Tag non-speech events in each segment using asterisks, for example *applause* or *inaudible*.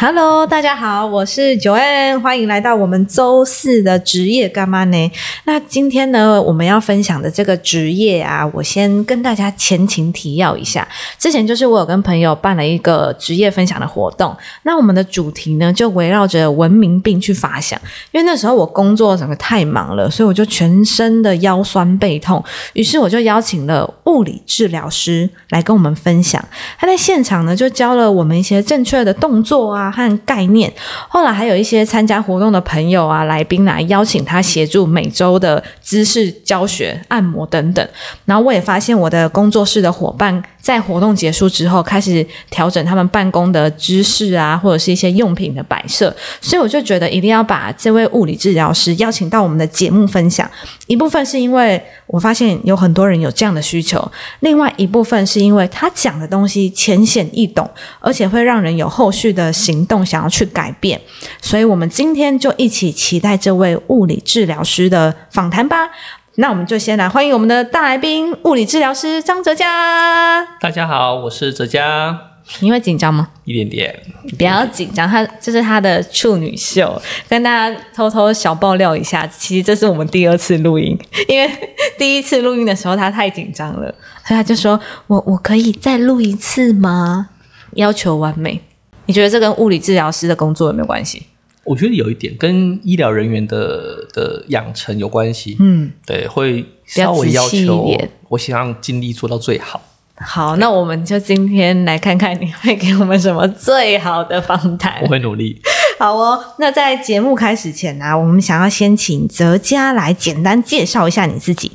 Hello，大家好，我是九 N，欢迎来到我们周四的职业干嘛呢？那今天呢，我们要分享的这个职业啊，我先跟大家前情提要一下。之前就是我有跟朋友办了一个职业分享的活动，那我们的主题呢就围绕着文明病去发想。因为那时候我工作整个太忙了，所以我就全身的腰酸背痛，于是我就邀请了物理治疗师来跟我们分享。他在现场呢就教了我们一些正确的动作啊。和概念，后来还有一些参加活动的朋友啊、来宾来邀请他协助每周的姿势教学、按摩等等。然后我也发现我的工作室的伙伴在活动结束之后，开始调整他们办公的姿势啊，或者是一些用品的摆设。所以我就觉得一定要把这位物理治疗师邀请到我们的节目分享。一部分是因为我发现有很多人有这样的需求，另外一部分是因为他讲的东西浅显易懂，而且会让人有后续的行。行动想要去改变，所以我们今天就一起期待这位物理治疗师的访谈吧。那我们就先来欢迎我们的大来宾——物理治疗师张哲嘉。大家好，我是哲嘉。你会紧张吗？一点点，不要紧张。他这是他的处女秀，跟大家偷偷小爆料一下。其实这是我们第二次录音，因为第一次录音的时候他太紧张了，所以他就说：“我我可以再录一次吗？”要求完美。你觉得这跟物理治疗师的工作有没有关系？我觉得有一点跟医疗人员的的养成有关系。嗯，对，会稍微要求，我想要尽力做到最好。好，那我们就今天来看看你会给我们什么最好的访谈。我会努力。好哦，那在节目开始前呢，我们想要先请泽佳来简单介绍一下你自己。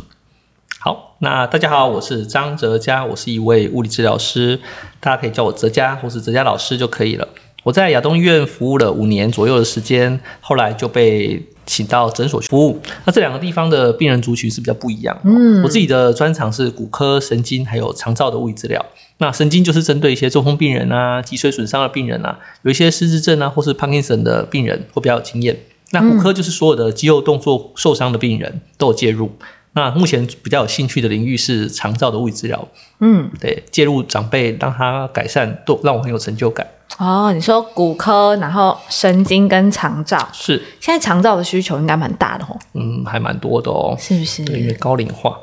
好，那大家好，我是张哲佳，我是一位物理治疗师，大家可以叫我哲佳或是哲佳老师就可以了。我在亚东医院服务了五年左右的时间，后来就被请到诊所服务。那这两个地方的病人族群是比较不一样。嗯，我自己的专长是骨科、神经还有肠照的物理治疗。那神经就是针对一些中风病人啊、脊髓损伤的病人啊，有一些失智症啊或是帕金森的病人会比较有经验。那骨科就是所有的肌肉动作受伤的病人都有介入。那目前比较有兴趣的领域是长照的物理治疗，嗯，对，介入长辈让他改善，都让我很有成就感。哦，你说骨科，然后神经跟长照是，现在长照的需求应该蛮大的哦。嗯，还蛮多的哦，是不是？因为高龄化。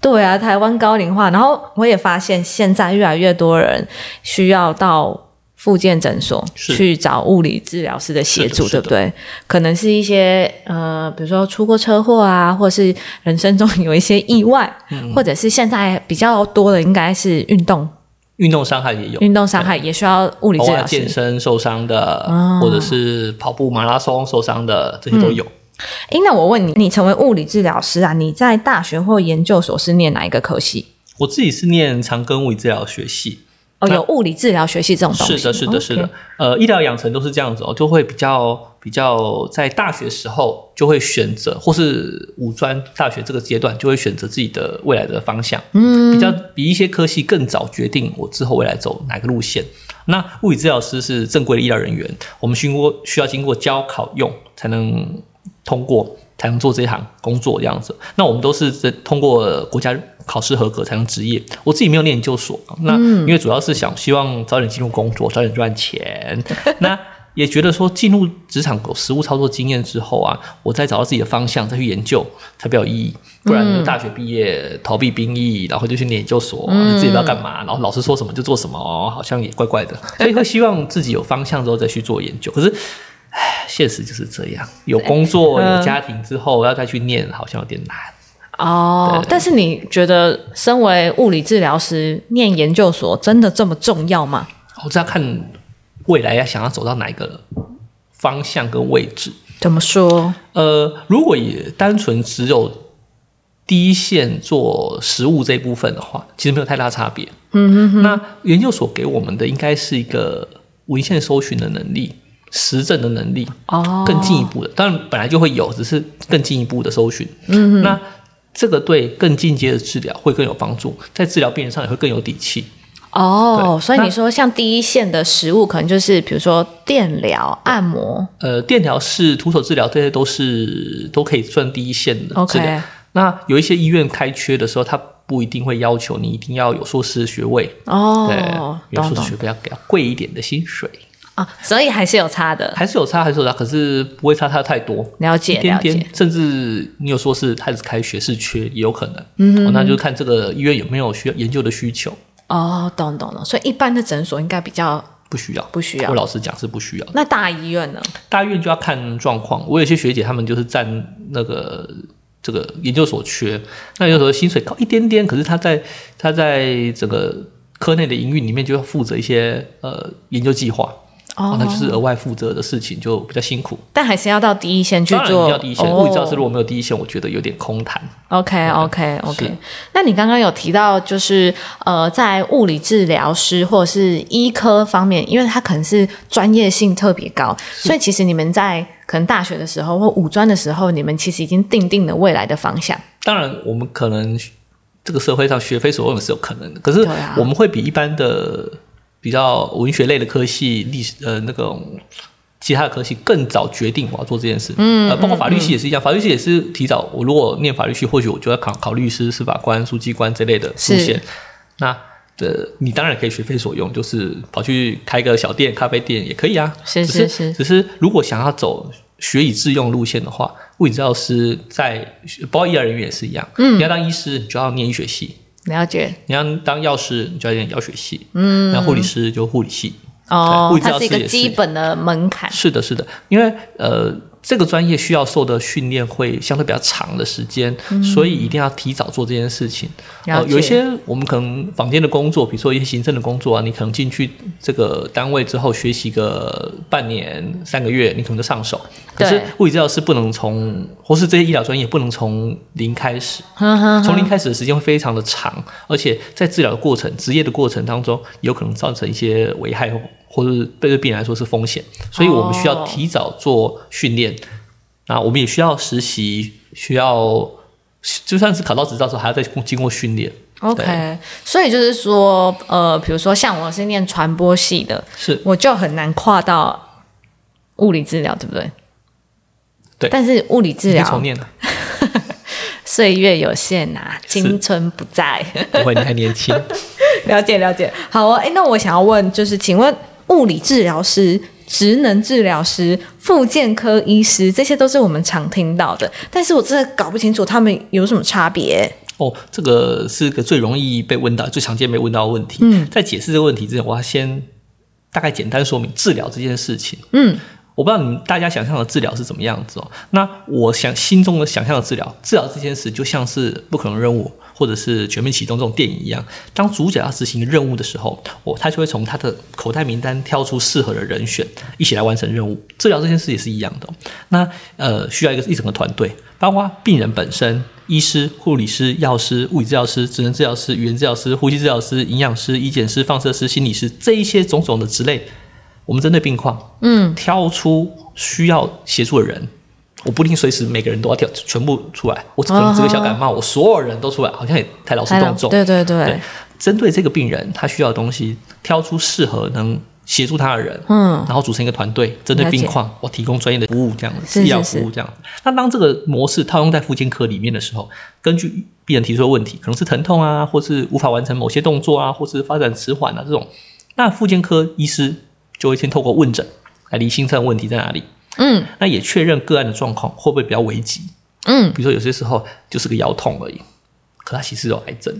对啊，台湾高龄化，然后我也发现现在越来越多人需要到。复健诊所去找物理治疗师的协助，对不对？可能是一些呃，比如说出过车祸啊，或者是人生中有一些意外，或者是现在比较多的应该是运动，运动伤害也有，运动伤害也需要物理治疗师。健身受伤的，或者是跑步马拉松受伤的，这些都有。哎，那我问你，你成为物理治疗师啊？你在大学或研究所是念哪一个科系？我自己是念长庚物理治疗学系。哦，有物理治疗学系这种东西，是的，是的，是的。呃，医疗养成都是这样子哦，就会比较比较在大学时候就会选择，或是五专大学这个阶段就会选择自己的未来的方向。嗯，比较比一些科系更早决定我之后未来走哪个路线。那物理治疗师是正规的医疗人员，我们经过需要经过教考用才能通过，才能做这一行工作这样子。那我们都是通过国家。考试合格才能执业。我自己没有念研究所，那因为主要是想希望早点进入工作，早点赚钱。*laughs* 那也觉得说进入职场有实务操作经验之后啊，我再找到自己的方向，再去研究才比较有意义。不然大学毕业逃避兵役，然后就去念研究所，自己不知道干嘛，然后老师说什么就做什么，好像也怪怪的。所以会希望自己有方向之后再去做研究。可是，唉，现实就是这样，有工作有家庭之后要再去念，好像有点难。哦，但是你觉得身为物理治疗师念研究所真的这么重要吗？我这要看未来要想要走到哪一个方向跟位置。怎么说？呃，如果也单纯只有第一线做实物这一部分的话，其实没有太大差别。嗯哼哼。那研究所给我们的应该是一个文献搜寻的能力、实证的能力哦，更进一步的。当然本来就会有，只是更进一步的搜寻。嗯哼。那这个对更进阶的治疗会更有帮助，在治疗病人上也会更有底气。哦，所以你说像第一线的食物，可能就是比如说电疗、按摩呃，电疗是徒手治疗，这些都是都可以算第一线的治疗。，OK，那有一些医院开缺的时候，他不一定会要求你一定要有硕士学位，哦，懂懂因为硕士学位要给要贵一点的薪水，啊，所以还是有差的，还是有差，还是有差，可是不会差差太多。了解了一点点解，，甚至你有说是他是开学士缺也有可能，嗯、那就看这个医院有没有需要研究的需求，哦，懂懂懂，所以一般的诊所应该比较不需要，不需要我。老实讲是不需要。那大医院呢？大医院就要看状况。我有些学姐他们就是占那个这个研究所缺，那有时候薪水高一点点，可是他在他在整个科内的营运里面就要负责一些呃研究计划。哦那就是额外负责的事情，就比较辛苦。但还是要到第一线去做。要第一线，哦物理治疗师如果没有第一线，我觉得有点空谈。OK OK OK。那你刚刚有提到，就是呃，在物理治疗师或者是医科方面，因为他可能是专业性特别高，所以其实你们在可能大学的时候或五专的时候，你们其实已经定定了未来的方向。当然，我们可能这个社会上学非所用是有可能的，可是我们会比一般的比较文学类的科系、历史呃那种其他的科系更早决定我要做这件事。嗯，呃，包括法律系也是一样，法律系也是提早。我如果念法律系，或许我就要考考律师、司法官、书记官这类的路线。那呃，你当然可以学非所用，就是跑去开个小店、咖啡店也可以啊。是只是是只是如果想要走学以致用路线的话，物理治疗师在包括医疗人员也是一样。嗯，你要当医师，你就要念医学系；了解你要当药师，你就要念药学系。嗯，那护理师就护理系。哦它是一个基本的门槛。是的，是的，因为呃，这个专业需要受的训练会相对比较长的时间，所以一定要提早做这件事情。有一些我们可能坊间的工作，比如说一些行政的工作啊，你可能进去这个单位之后学习个半年、三个月，你可能就上手。可是物理治疗师不能从，或是这些医疗专业不能从零开始，*laughs* 从零开始的时间会非常的长，而且在治疗的过程、职业的过程当中，有可能造成一些危害，或者是对病人来说是风险，所以我们需要哦提早做训练。那我们也需要实习，需要就算是考到执照之后，还要再经过训练。OK，所以就是说，呃，比如说像我是念传播系的，是我就很难跨到物理治疗，对不对？对但是物理治疗重念了，*laughs* 岁月有限呐、青春不在。不会，你还年轻。*laughs* 了解了解。好哦，哎，那我想要问，就是请问物理治疗师、职能治疗师、复健科医师，这些都是我们常听到的，但是我真的搞不清楚他们有什么差别。哦，这个是个最容易被问到、最常见被问到的问题。嗯，在解释这个问题之前，我要先大概简单说明治疗这件事情。嗯，我不知道你们大家想象的治疗是怎么样子哦。那我想心中的想象的治疗，治疗这件事就像是不可能任务或者是全面启动这种电影一样，当主角要执行任务的时候，我他就会从他的口袋名单挑出适合的人选，一起来完成任务。治疗这件事也是一样的、那呃，需要一个一整个团队，包括病人本身。医师、护理师、药师、物理治疗师、职能治疗师、语言治疗师、呼吸治疗师、营养师、医检师、放射师、心理师这一些种种的职类，我们针对病况，嗯，挑出需要协助的人。我不一定随时每个人都要挑全部出来，我只可能只个小感冒，我所有人都出来，好像也太劳师动众。对对对，对针对这个病人他需要的东西，挑出适合能协助他的人，嗯，然后组成一个团队，针对病况，我提供专业的服务，这样子医疗服务这样。那当这个模式套用在复健科里面的时候，根据病人提出的问题，可能是疼痛啊，或是无法完成某些动作啊，或是发展迟缓啊这种，那复健科医师就会先透过问诊来厘清这个问题在哪里。嗯那也确认个案的状况会不会比较危急。嗯，比如说有些时候就是个腰痛而已，可他其实有癌症，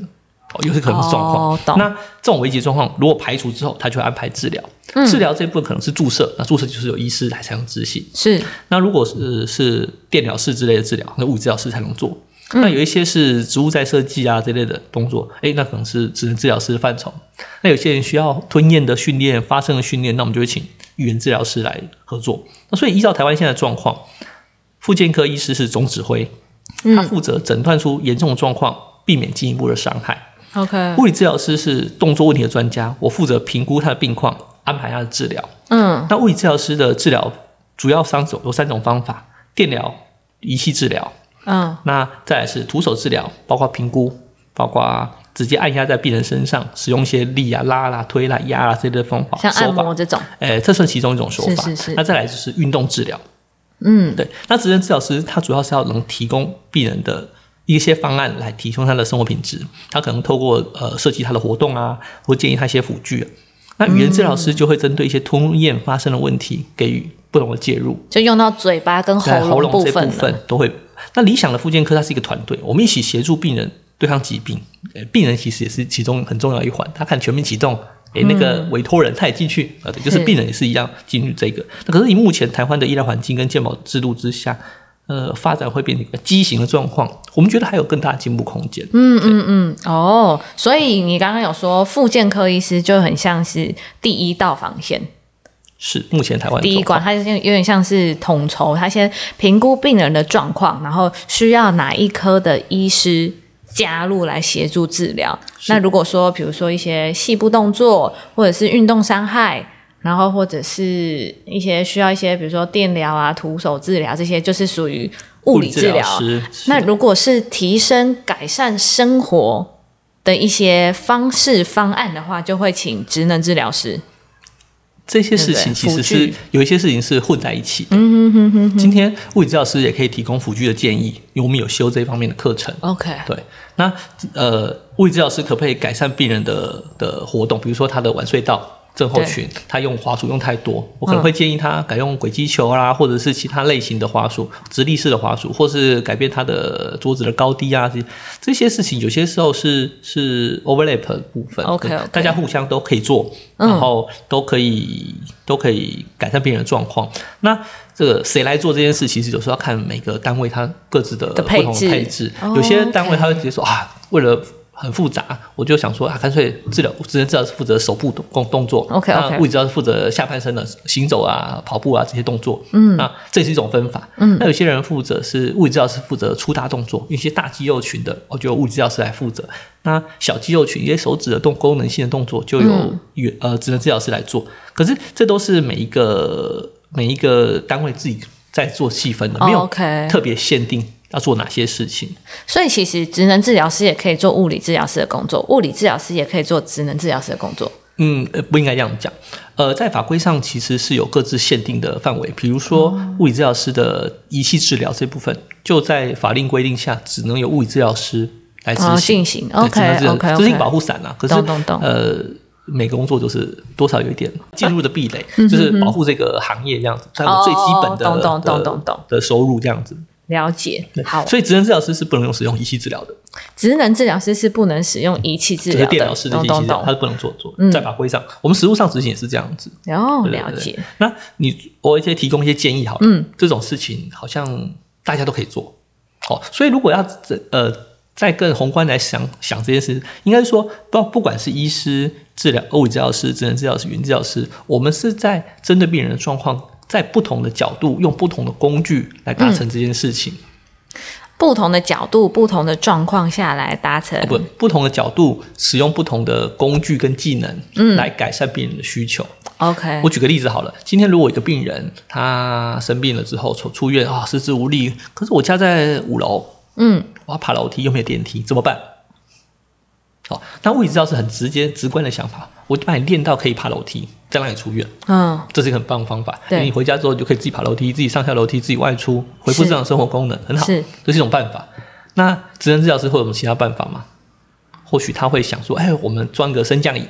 哦，有些可能是状况。哦那这种危急状况如果排除之后，他就会安排治疗。嗯治疗这部分可能是注射，那注射就是有医师来才能执行。是那如果是是电疗室之类的治疗，那物理治疗师才能做。嗯那有一些是植物在设计啊这类的动作，诶，那可能是职能治疗师的范畴。那有些人需要吞咽的训练、发声的训练，那我们就会请语言治疗师来合作。那所以依照台湾现在的状况，复健科医师是总指挥，他负责诊断出严重的状况，避免进一步的伤害。OK，物理治疗师是动作问题的专家，我负责评估他的病况，安排他的治疗。嗯那物理治疗师的治疗主要三种有三种方法：电疗、仪器治疗，嗯，那再来是徒手治疗，包括评估，包括直接按压在病人身上，使用一些力啊、拉啦、推啦、压啦这类的方法像按。摩这种，呃，这算其中一种手法。是是是那再来就是运动治疗。嗯，对，那职能治疗师他主要是要能提供病人的一些方案来提升他的生活品质。他可能透过呃设计他的活动啊，或建议他一些辅具。那语言治疗师就会针对一些吞咽发生的问题给予不同的介入，就用到嘴巴跟喉喉咙这部。分都会。那理想的复健科它是一个团队，我们一起协助病人对抗疾病。呃，病人其实也是其中很重要一环。他看全民启动，诶，那个委托人他也进去，呃，对，就是是病人也是一样进入这个。那可是以目前台湾的医疗环境跟健保制度之下，呃，发展会变成一个畸形的状况。我们觉得还有更大的进步空间。嗯嗯嗯，哦，所以你刚刚有说，复健科医师就很像是第一道防线，是目前台湾第一关，它有点像是统筹，它先评估病人的状况，然后需要哪一科的医师加入来协助治疗。那如果说，比如说一些细部动作，或者是运动伤害，然后或者是一些需要一些，比如说电疗啊、徒手治疗这些，就是属于物理治疗。师。那如果是提升、改善生活的一些方式方案的话，就会请职能治疗师。这些事情其实是有一些事情是混在一起的。嗯哼哼哼今天物理治疗师也可以提供辅具的建议，因为我们有修这方面的课程。OK，对，那呃，物理治疗师可不可以改善病人的的活动？比如说他的晚睡道症候群，他用滑鼠用太多，我可能会建议他改用轨迹球啦，或者是其他类型的滑鼠，直立式的滑鼠，或是改变他的桌子的高低啊，这些这些事情有些时候是是 overlap 的部分 OK，OK 大家互相都可以做，然后都可以、都可以改善病人的状况。那这个谁来做这件事，其实有时候要看每个单位它各自的的不同的配置配置，哦有些单位 OK 他会直接说啊，为了很复杂，我就想说啊，干脆治疗职能治疗是负责手部动动作 OK，OK 那物理治疗是负责下半身的行走啊、跑步啊这些动作。嗯，那这是一种分法。嗯，那有些人负责是物理治疗师负责粗大动作，一些大肌肉群的，我就物理治疗师来负责。那小肌肉群一些手指的动功能性的动作，就由语、呃职能治疗师来做。可是这都是每一个每一个单位自己在做细分的，没有哦 OK 特别限定要做哪些事情。所以其实职能治疗师也可以做物理治疗师的工作，物理治疗师也可以做职能治疗师的工作。嗯，呃不应该这样讲。呃，在法规上其实是有各自限定的范围，比如说物理治疗师的仪器治疗这部分，就在法令规定下，只能由物理治疗师来执哦行。进行保护伞啊。可是懂懂懂呃，每个工作都是多少有一点进入的壁垒，嗯就是保护这个行业这样子，才有最基本的、哦懂懂懂懂的收入这样子。了解，好，所以职能治疗师是不能用使用仪器治疗的，职能治疗师是不能使用仪器治疗的，就是电疗师的仪器治疗，懂懂懂。它是不能做做。在法规上，我们实务上执行也是这样子。然后对对对。了解，那你我一些提供一些建议好了，嗯，这种事情好像大家都可以做，好、所以如果要呃再更宏观来想想这件事，应该说不不管是医师、治疗物理治疗师、职能治疗师、语言治疗师，我们是在针对病人的状况，在不同的角度用不同的工具来达成这件事情，不同的角度、不同的状况下来达成。哦不不同的角度使用不同的工具跟技能，嗯，来改善病人的需求。OK，我举个例子好了，今天如果一个病人他生病了之后出出院啊，四肢无力，可是我家在五楼，嗯，我要爬楼梯又没有电梯，怎么办？好，那物理治疗是很直接直观的想法，我就把你练到可以爬楼梯，再让你出院，嗯，这是一个很棒的方法。对你回家之后你就可以自己爬楼梯，自己上下楼梯，自己外出，恢复是正常生活功能，很好，是这是一种办法。那职能治疗师会有什么其他办法吗？或许他会想说，哎，我们装个升降椅，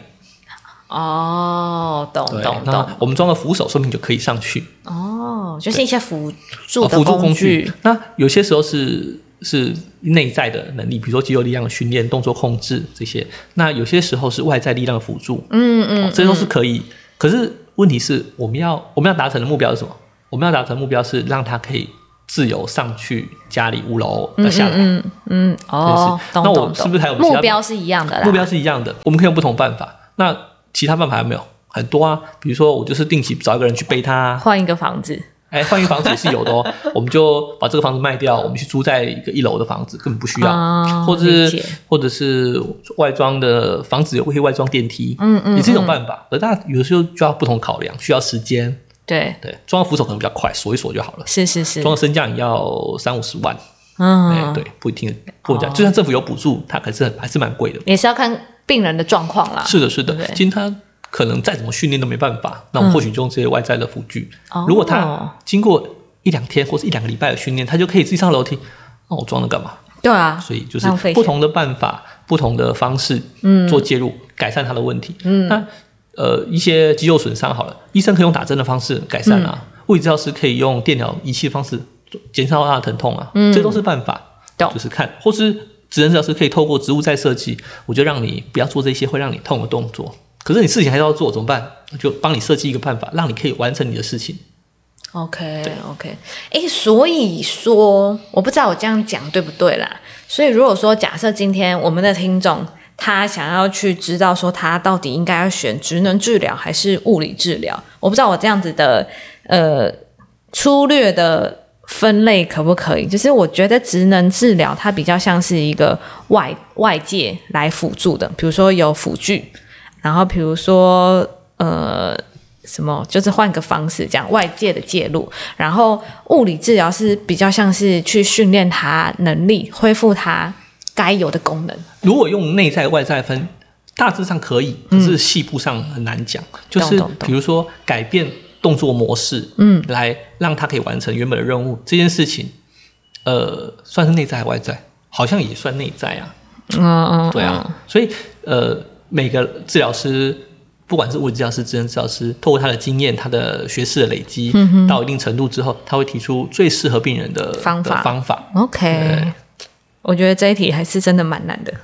哦，懂，懂那懂，我们装个扶手，说明就可以上去。哦，就是一些辅助哦的辅助工具，那有些时候是是内在的能力，比如说肌肉力量的训练、动作控制这些。那有些时候是外在力量的辅助，嗯嗯，哦这都是可以。可是问题是，我们要我们要达成的目标是什么？我们要达成的目标是让他可以自由上去家里五楼再下来。嗯嗯，哦，是那我是不是还有目标是一样的啦？目标是一样的，我们可以用不同办法。那其他办法有没有？很多啊，比如说我就是定期找一个人去背他啊，换一个房子，哎，换一个房子也是有的哦。我们就把这个房子卖掉，我们去租在一个一楼的房子，根本不需要，哦或者是或者是外装的房子有会外装电梯，嗯嗯也是一种办法。可是大家有的时候就要不同考量，需要时间。对，对，装个扶手可能比较快，锁一锁就好了。是是是，装个升降椅要三五十万，嗯，哎，对，不一定不讲，就算政府有补助，它可是很还是蛮贵的。也是要看病人的状况啦。是的，是的今天他可能再怎么训练都没办法，那我们或许就用这些外在的辅具。哦如果他经过一两天或是一两个礼拜的训练，他就可以自己上楼梯，那我装了干嘛？对啊，所以就是不同的办法、不同的方式，嗯，做介入改善他的问题。嗯，那呃一些肌肉损伤好了，医生可以用打针的方式改善啊，物理治疗师可以用电疗仪器的方式减少他的疼痛啊，嗯，这都是办法。懂就是看，或是职能治疗师可以透过植物再设计，我就让你不要做这些会让你痛的动作。可是你事情还是要做，怎么办？就帮你设计一个办法，让你可以完成你的事情。OK OK，哎，所以说我不知道我这样讲对不对啦。所以如果说假设今天我们的听众他想要去知道说他到底应该要选职能治疗还是物理治疗，我不知道我这样子的呃粗略的分类可不可以？就是我觉得职能治疗它比较像是一个外外界来辅助的，比如说有辅具，然后比如说呃什么，就是换个方式这样外界的介入，然后物理治疗是比较像是去训练他能力，恢复他该有的功能。如果用内在外在分，大致上可以，可是细部上很难讲。就是比如说改变动作模式，嗯，来让他可以完成原本的任务这件事情，呃，算是内在外在？好像也算内在啊。嗯嗯，对啊，所以呃，每个治疗师，不管是物理治疗师、职能治疗师，透过他的经验、他的学识的累积，到一定程度之后，他会提出最适合病人的方法方法。OK，我觉得这一题还是真的蛮难的。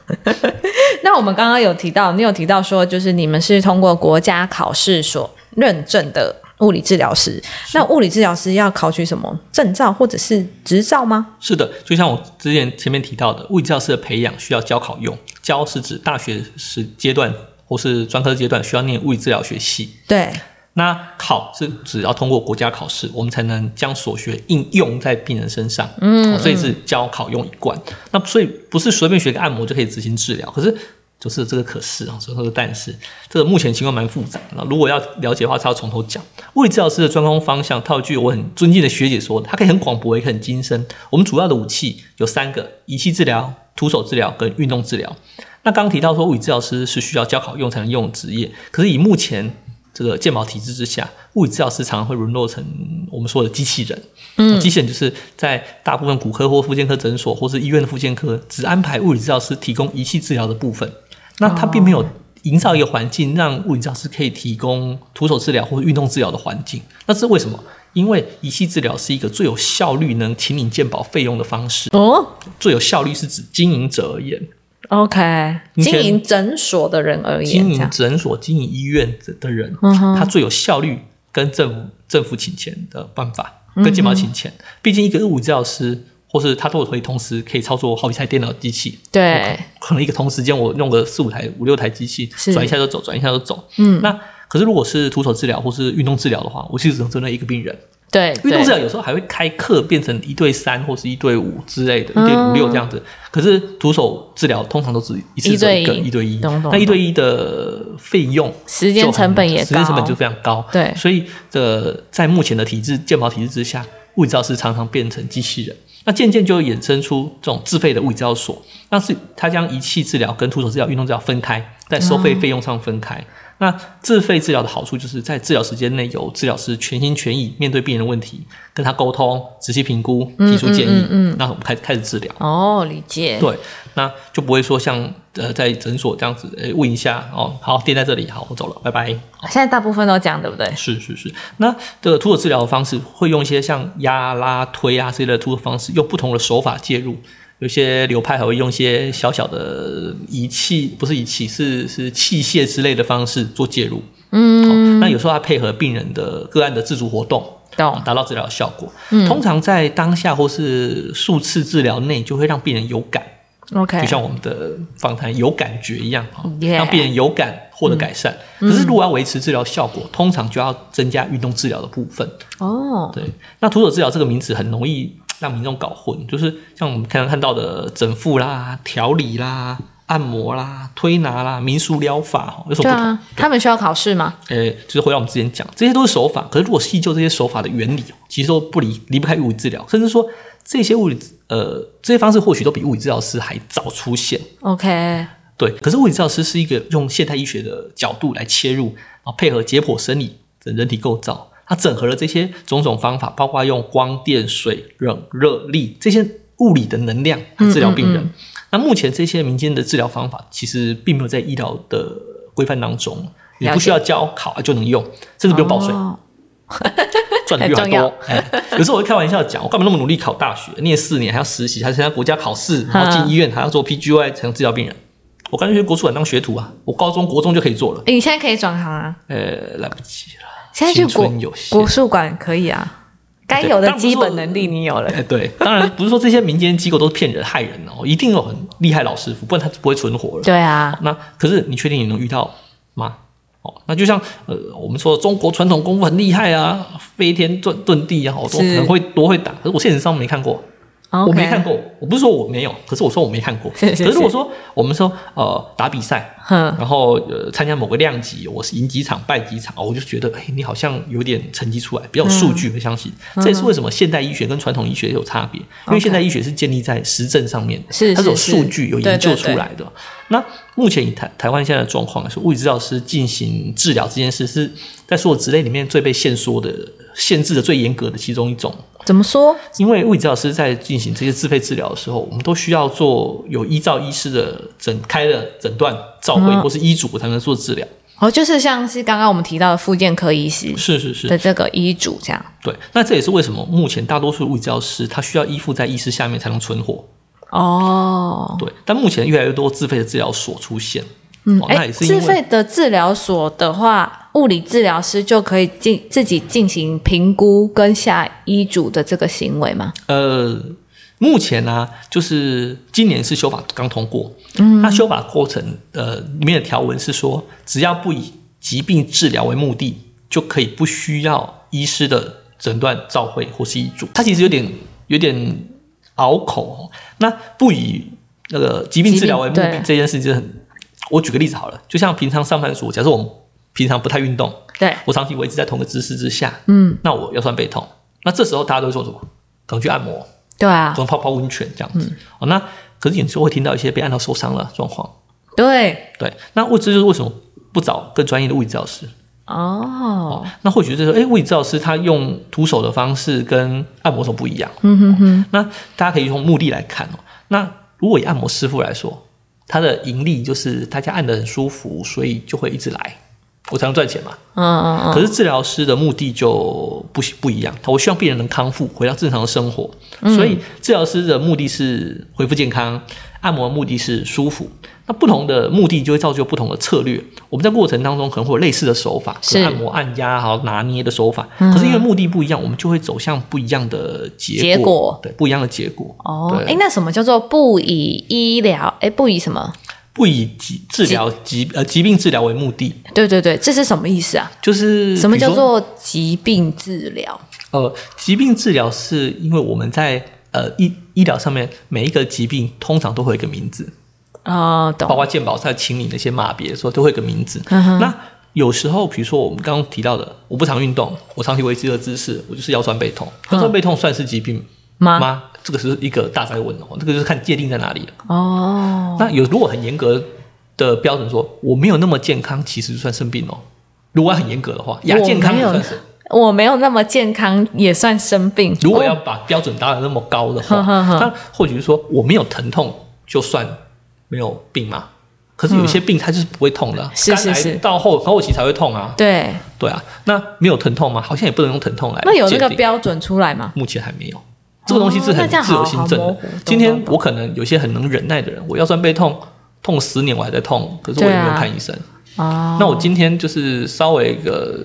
*laughs* 那我们刚刚有提到，你有提到说，就是你们是通过国家考试所认证的物理治疗师。那物理治疗师要考取什么证照或者是执照吗？是的，就像我之前前面提到的，物理治疗师的培养需要教考用，教是指大学时阶段或是专科阶段需要念物理治疗学系。对，那考是只要通过国家考试，我们才能将所学应用在病人身上。嗯，所以是教考用一贯。那所以不是随便学个按摩就可以执行治疗，可是就是这个可是啊，所以说但是这个目前情况蛮复杂那。如果要了解的话，他要从头讲。物理治疗师的专攻方向，套句我很尊敬的学姐说的，它可以很广博，也可以很精深。我们主要的武器有三个：仪器治疗、徒手治疗跟运动治疗。那刚刚提到说，物理治疗师是需要教考用才能用的职业，可是以目前这个健保体制之下，物理治疗师常常会沦落成我们说的机器人。嗯，机器人就是在大部分骨科或复健科诊所或是医院的复健科，只安排物理治疗师提供仪器治疗的部分，那他并没有营造一个环境，让物理治疗师可以提供徒手治疗或者运动治疗的环境。那这是为什么？因为仪器治疗是一个最有效率能请领健保费用的方式。哦最有效率是指经营者而言，，OK，经营诊所的人而言，经营诊所、经营医院的人，嗯他最有效率跟政府政府请钱的办法，嗯跟健保请钱。毕竟一个物理治疗师，或是他都可以同时可以操作好几台电脑机器，对，可能一个同时间我弄个四五台、五六台机器，是转一下就走，转一下就走。嗯，那可是如果是徒手治疗或是运动治疗的话，我其实只能针对一个病人。对，运动治疗有时候还会开课变成一对三或是一对五之类的，一对五六这样子。可是徒手治疗通常都只一次一个一对一那一对一的费用时间成本也高时间成本就非常高。对所以这在目前的体制健保体制之下，物理治疗师常常变成机器人。那渐渐就会衍生出这种自费的物理治疗所，那是它将仪器治疗跟徒手治疗、运动治疗分开，在收费费用上分开。那自费治疗的好处就是在治疗时间内，由治疗师全心全意面对病人的问题，跟他沟通、仔细评估、提出建议，那我们开开始治疗。哦，理解，对，那就不会说像呃在诊所这样子，诶问一下哦，好垫在这里，好我走了，拜拜。现在大部分都这样，对不对？是是是，那这个徒手治疗的方式会用一些像压、拉、推啊这类的徒手方式，用不同的手法介入。有些流派还会用一些小小的仪器，不是仪器，是是器械之类的方式做介入。嗯、那有时候它配合病人的个案的自主活动，懂，达到治疗效果。通常在当下或是数次治疗内，就会让病人有感。OK，就像我们的访谈有感觉一样，哈 Yeah 让病人有感获得改善。可是如果要维持治疗效果，通常就要增加运动治疗的部分。哦，对，那徒手治疗这个名词很容易让民众搞混，就是像我们刚刚看到的整复啦、调理啦、按摩啦、推拿啦、民俗疗法，哈，有什么不同？对啊，他们需要考试吗？呃，就是回到我们之前讲，这些都是手法。可是如果细究这些手法的原理，其实都不离离不开物理治疗，甚至说这些物理呃这些方式或许都比物理治疗师还早出现。OK，对，可是物理治疗师是一个用现代医学的角度来切入，然后配合解剖生理的人体构造，它整合了这些种种方法，包括用光电、水、冷、热、力这些物理的能量来治疗病人。那目前这些民间的治疗方法其实并没有在医疗的规范当中，你不需要教考就能用，甚至不用报税。哦 *laughs* 赚的比很多。哎，有时候我会开玩笑讲，我干嘛那么努力考大学，念四年还要实习，还参加国家考试，然后进医院还要做 PGY 才能治疗病人。我干脆去国术馆当学徒啊！我高中国中就可以做了。诶你现在可以转行啊，呃，来不及了。现在去青国春有限国术馆可以啊，该有的基本能力你有了。哎，对，当然不是说这些民间机构都是骗人害人哦，一定有很厉害老师傅，不然他不会存活了。对啊，那可是你确定你能遇到吗？哦，那就像呃，我们说中国传统功夫很厉害啊，飞天遁遁地啊，我都可能会多会打，可是我现实上没看过。我没看过，我不是说我没有，可是我说我没看过。*laughs* 是是可是我说我们说呃打比赛，然后呃参加某个量级，我是赢几场败几场，我就觉得哎你好像有点成绩出来，比较有数据我相信。嗯这也是为什么现代医学跟传统医学有差别，因为现代医学是建立在实证上面的，是它是有是数据有研究出来的。那目前以台台湾现在的状况来说，物理治疗师进行治疗这件事是在所有职类里面最被限缩的、限制的最严格的其中一种。怎么说？因为物理治疗师在进行这些自费治疗的时候，我们都需要做有依照医师的诊开的诊断、照会嗯或是医嘱才能做治疗。哦，就是像是刚刚我们提到的复健科医师是是是，的这个医嘱这样。对。那这也是为什么目前大多数物理治疗师他需要依附在医师下面才能存活。哦，对，但目前越来越多自费的治疗所出现。嗯哦，那哎，也是因为自费的治疗所的话，物理治疗师就可以进自己进行评估跟下医嘱的这个行为吗？呃，目前呢、就是今年是修法刚通过，嗯，那修法过程呃里面的条文是说，只要不以疾病治疗为目的，就可以不需要医师的诊断、照会或是医嘱。它其实有点有点拗口哦。那不以那个疾病治疗为目的这件事情很，我举个例子好了，就像平常上班族，假设我们平常不太运动，对，我长期维持在同个姿势之下，嗯，那我腰酸背痛，那这时候大家都会做什么？可能去按摩，对啊可，能泡泡温泉这样子。哦，那可是有时候会听到一些被按到受伤了状况。对，对，那为这就是为什么不找更专业的物理治疗师？哦，那或许就是说，哎，物理治疗师他用徒手的方式跟按摩手不一样。嗯哼哼。那大家可以从目的来看哦。那如果以按摩师傅来说，他的盈利就是大家按得很舒服，所以就会一直来，我才能赚钱嘛。嗯嗯嗯，可是治疗师的目的就不不一样，我希望病人能康复，回到正常的生活。所以治疗师的目的是恢复健康，按摩的目的是舒服。那不同的目的就会造就不同的策略。我们在过程当中可能会有类似的手法，是按摩、按压、还有拿捏的手法。可是因为目的不一样，我们就会走向不一样的结结果对，不一样的结果。哦，对哎，那什么叫做不以医疗？哎，不以什么？不以疾治疗疾呃疾病治疗为目的，对对对，这是什么意思啊？就是什么叫做疾病治疗？呃，疾病治疗是因为我们在呃医医疗上面每一个疾病通常都会有一个名字，哦，懂。包括健保在请你那些码别的时候都会有个名字。嗯那有时候，比如说我们刚刚提到的，我不常运动，我长期维持这个姿势，我就是腰酸背痛。腰酸背痛算是疾病吗？吗？这个是一个大灾问哦，这个就是看界定在哪里了。哦，那有如果很严格的标准说我没有那么健康，其实就算生病哦。如果很严格的话，亚健康也算是。*laughs* 我没有那么健康，也算生病。如果要哦把标准打得那么高的话，那或许是说我没有疼痛就算没有病嘛。可是有一些病它就是不会痛的，嗯是是是到后后期才会痛啊。对，对啊，那没有疼痛吗？好像也不能用疼痛来那有那个标准出来吗？目前还没有。这个东西是很自由心证的。今天我可能有些很能忍耐的人，我腰酸背痛，痛十年我还在痛，可是我也没有看医生。哦，那我今天就是稍微一个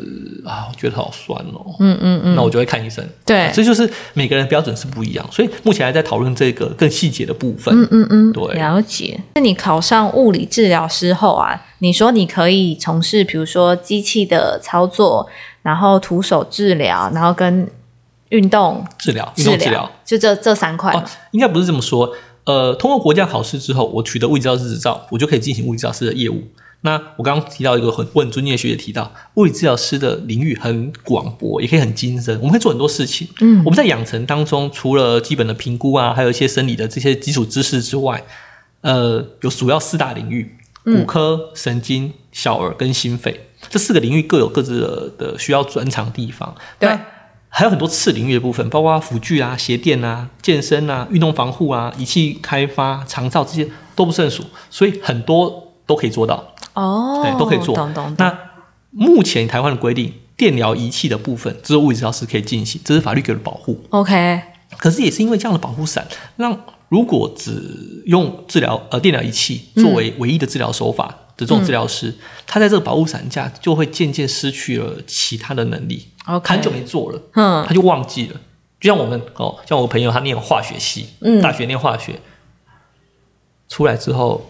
啊，我觉得好酸哦，嗯嗯嗯，那我就会看医生。对这就是每个人标准是不一样，所以目前还在讨论这个更细节的部分。嗯嗯嗯，对了解。那你考上物理治疗师后啊，你说你可以从事比如说机器的操作，然后徒手治疗，然后跟运动治疗，运治动治疗就这这三块哦嘛。，应该不是这么说。呃，通过国家考试之后，我取得物理治疗师执照，我就可以进行物理治疗师的业务。那我刚刚提到一个很我很尊敬的学姐提到，物理治疗师的领域很广博，也可以很精深，我们可以做很多事情。嗯，我们在养成当中，除了基本的评估啊，还有一些生理的这些基础知识之外，呃，有主要四大领域：骨科、神经、小儿跟心肺。这四个领域各有各自的的需要专长地方。对。还有很多次领域的部分，包括辅具啊、鞋垫啊、健身啊、运动防护啊、仪器开发、长照这些都不胜数，所以很多都可以做到。哦，对，都可以做。那目前台湾的规定，电疗仪器的部分只有物理治疗师可以进行，这是法律给的保护。OK。可是也是因为这样的保护伞，让如果只用治疗呃电疗仪器作为唯一的治疗手法的这种治疗师，他在这个保护伞下就会渐渐失去了其他的能力。很久没做了，嗯，他就忘记了。就像我们哦，像我朋友他念化学系，嗯，大学念化学，出来之后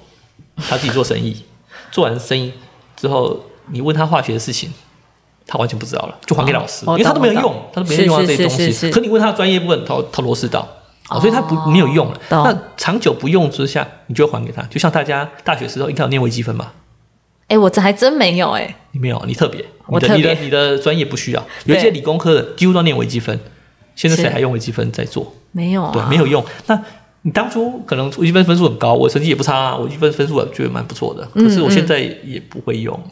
他自己做生意，*laughs* 做完生意之后，你问他化学的事情，他完全不知道了，就还给老师，因为他都没有用，他都没有用到这些东西。可你问他的专业部分，他他螺丝到，所以他不没有用了。那长久不用之下，你就还给他。就像大家大学时候应该有念微积分吧？哎，我这还真没有哎。你没有，你特别，你的你的你的专业不需要。有一些理工科的几乎都念微积分，现在谁还用微积分在做？没有，对，没有用。那你当初可能微积分分数很高，我成绩也不差啊，微积分分数我觉得蛮不错的。可是我现在也不会用了。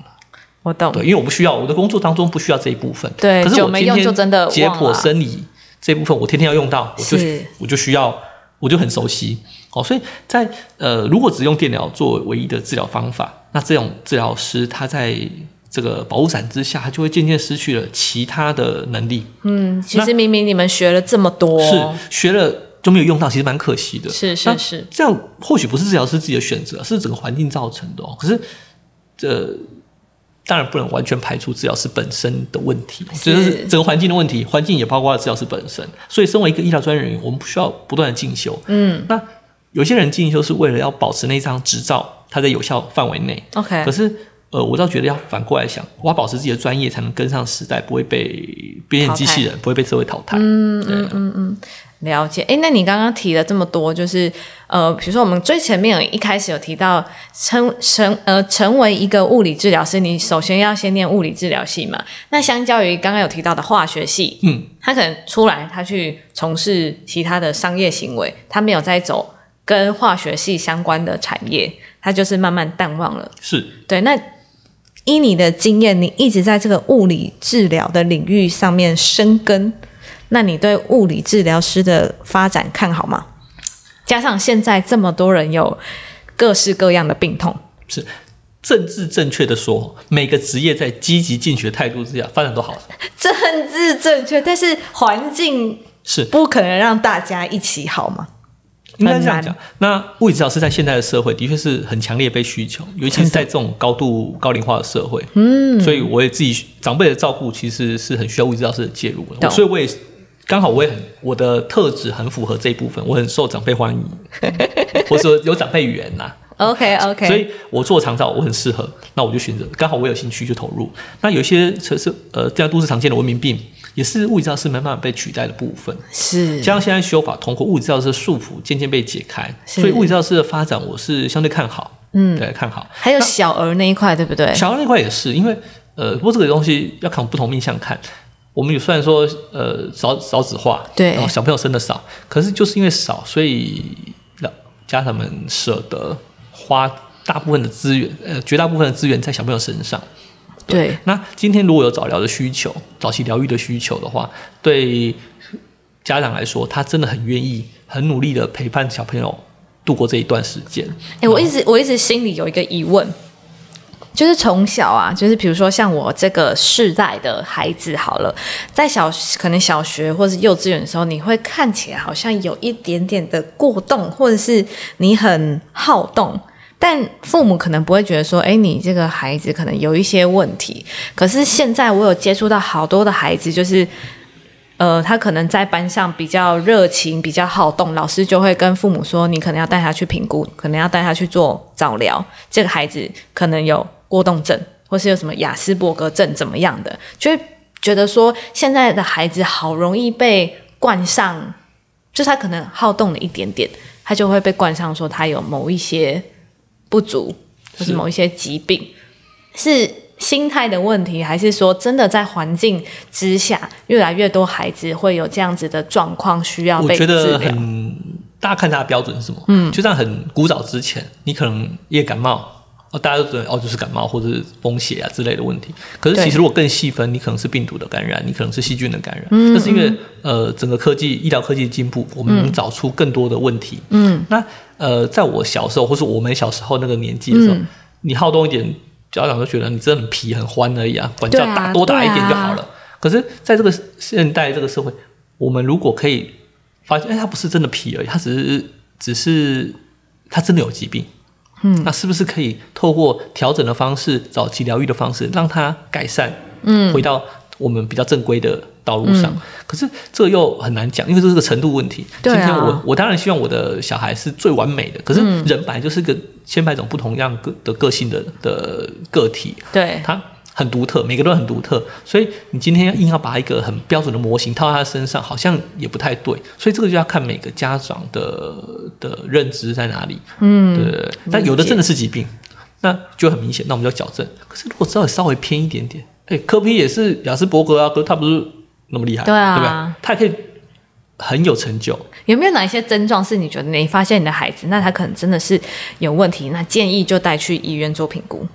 我懂，对，因为我不需要，我的工作当中不需要这一部分。对，可是我今天就真的解剖生理这部分，我天天要用到，我就我就需要，我就很熟悉。哦，所以在呃，如果只用电疗作为唯一的治疗方法，那这种治疗师他在这个保护伞之下，他就会渐渐失去了其他的能力。嗯，其实明明你们学了这么多，是学了就没有用到，其实蛮可惜的。是是是，这样或许不是治疗师自己的选择，是整个环境造成的。可是这当然不能完全排除治疗师本身的问题，这是整个环境的问题，环境也包括了治疗师本身。所以，身为一个医疗专业人员，我们不需要不断的进修。嗯，那。有些人进修是为了要保持那张执照，它在有效范围内。OK，可是呃，我倒觉得要反过来想，我要保持自己的专业，才能跟上时代，不会被变成机器人，不会被社会淘汰。嗯嗯嗯嗯，了解。哎，那你刚刚提了这么多，就是呃，比如说我们最前面有一开始有提到成成呃成为一个物理治疗师，你首先要先念物理治疗系嘛。那相较于刚刚有提到的化学系，嗯，他可能出来他去从事其他的商业行为，他没有在走。跟化学系相关的产业，他就是慢慢淡忘了。是对。那依你的经验，你一直在这个物理治疗的领域上面生根，那你对物理治疗师的发展看好吗？加上现在这么多人有各式各样的病痛，是政治正确的说，每个职业在积极进取的态度之下发展都好。*laughs* 政治正确，但是环境是不可能让大家一起好吗？应该这样讲，那物理治疗师在现在的社会的确是很强烈被需求，尤其是在这种高度高龄化的社会。嗯，所以我也自己长辈的照顾其实是很需要物理治疗师的介入的。所以我也刚好我也很我的特质很符合这一部分，我很受长辈欢迎，*laughs* 或者说有长辈缘呐。OK OK，所以我做长照我很适合，那我就选择刚好我有兴趣就投入。那有些城市呃，这样都市常见的文明病。也是物理治疗师没办法被取代的部分，是。加上现在修法通过，物理治疗师的束缚渐渐被解开，所以物理治疗师的发展我是相对看好。嗯，对，看好。还有小儿那一块，对不对？小儿那块也是，因为呃，不过这个东西要看不同面向看。我们有虽然说呃少少子化，对，然后小朋友生的少，可是就是因为少，所以家长们舍得花大部分的资源，呃，绝大部分的资源在小朋友身上。对，那今天如果有早疗的需求、早期疗愈的需求的话，对家长来说，他真的很愿意、很努力的陪伴小朋友度过这一段时间。哎，我一直我一直心里有一个疑问，就是从小啊，就是比如说像我这个世代的孩子，好了，在小可能小学或是幼稚园的时候，你会看起来好像有一点点的过动，或者是你很好动。但父母可能不会觉得说，哎，你这个孩子可能有一些问题。可是现在我有接触到好多的孩子，就是，呃，他可能在班上比较热情、比较好动，老师就会跟父母说，你可能要带他去评估，可能要带他去做早疗。这个孩子可能有过动症，或是有什么雅斯伯格症怎么样的，就会觉得说，现在的孩子好容易被冠上，就是他可能好动了一点点，他就会被冠上说他有某一些。不足，或是某一些疾病，是心态的问题，还是说真的在环境之下，越来越多孩子会有这样子的状况需要被我觉治得疗？很，大家看他的标准是什么？嗯，就像很古早之前，你可能也感冒，哦，大家都觉得哦就是感冒或者是风邪啊之类的问题。可是其实如果更细分，你可能是病毒的感染，你可能是细菌的感染。嗯，那是因为呃整个科技医疗科技的进步，我们能找出更多的问题。嗯，那呃在我小时候或是我们小时候那个年纪的时候，你好动一点，家长都觉得你真的很皮很欢而已啊，管教打多打一点就好了。可是在这个现代这个社会，我们如果可以发现，哎，他不是真的皮而已，他只是只是他真的有疾病。嗯，那是不是可以透过调整的方式、早期疗愈的方式，让他改善？嗯，回到我们比较正规的道路上。可是这又很难讲，因为这是个程度问题。对啊今天我我当然希望我的小孩是最完美的，可是人本来就是个千百种不同样个的个性的的个体，对，它很独特，每个都很独特，所以你今天要硬要把一个很标准的模型套在他身上，好像也不太对。所以这个就要看每个家长的的认知在哪里。嗯，对对对。但有的真的是疾病，那就很明显，那我们就要矫正。可是如果稍微稍微偏一点点，哎，科比也是雅斯伯格啊，可是他不是那么厉害，对啊对不对？他也可以很有成就。有没有哪一些症状是你觉得你发现你的孩子，那他可能真的是有问题，那建议就带去医院做评估？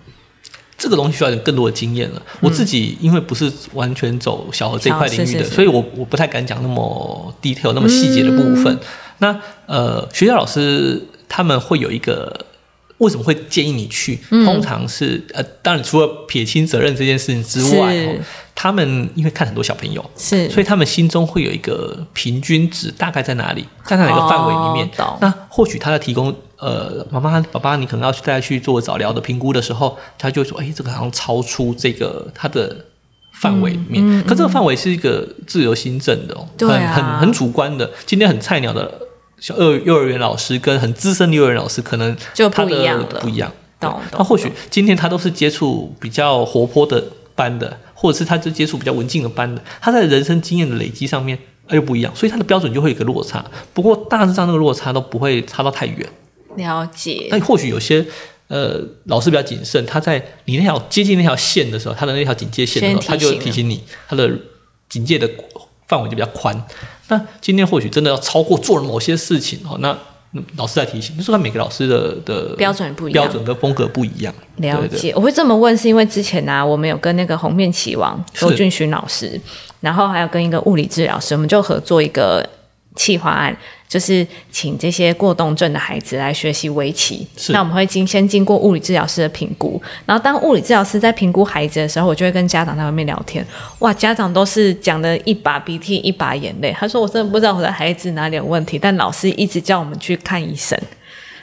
这个东西需要有更多的经验了。我自己因为不是完全走小儿这一块领域的，所以我我不太敢讲那么 detail、那么细节的部分。嗯那呃，学校老师他们会有一个。为什么会建议你去？嗯通常是呃，当然除了撇清责任这件事情之外，哦他们因为看很多小朋友，是，所以他们心中会有一个平均值，大概在哪里，在哪一个范围里面。哦那或许他在提供呃，妈妈、爸爸，你可能要去带他去做早疗的评估的时候，他就会说，哎，这个好像超出这个他的范围里面。可这个范围是一个自由新政的哦，很很很主观的。今天很菜鸟的小幼幼儿园老师跟很资深的幼儿园老师，可能就不一样了不一样。懂那或许今天他都是接触比较活泼的班的，或者是他就接触比较文静的班的，他在人生经验的累积上面呃又不一样，所以他的标准就会有一个落差。不过大致上那个落差都不会差到太远。了解，但或许有些呃老师比较谨慎，他在你那条接近那条线的时候，他的那条警戒线的时候，他就提醒你，他的警戒的范围就比较宽。那今天或许真的要超过做了某些事情哦，那老师在提醒，就是他每个老师的的标准不一样标准跟风格不一样。了解，我会这么问，是因为之前呢、我们有跟那个红面棋王周俊勋老师，然后还有跟一个物理治疗师，我们就合作一个企划案，就是请这些过动症的孩子来学习围棋。是那我们会经先经过物理治疗师的评估，然后当物理治疗师在评估孩子的时候，我就会跟家长在外面聊天。哇，家长都是讲的一把鼻涕一把眼泪。他说：“我真的不知道我的孩子哪里有问题，但老师一直叫我们去看医生。”